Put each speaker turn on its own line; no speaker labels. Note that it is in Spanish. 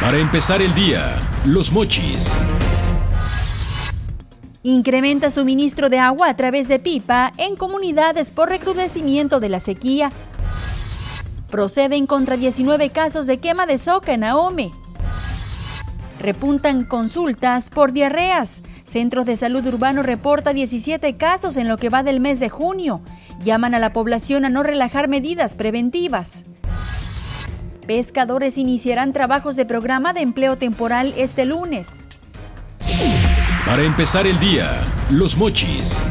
Para empezar el día, los mochis.
Incrementa suministro de agua a través de pipa en comunidades por recrudecimiento de la sequía. Proceden contra 19 casos de quema de soca en Ahome. Repuntan consultas por diarreas. Centros de Salud Urbano reporta 17 casos en lo que va del mes de junio. Llaman a la población a no relajar medidas preventivas. Pescadores iniciarán trabajos de programa de empleo temporal este lunes.
Para empezar el día, los mochis.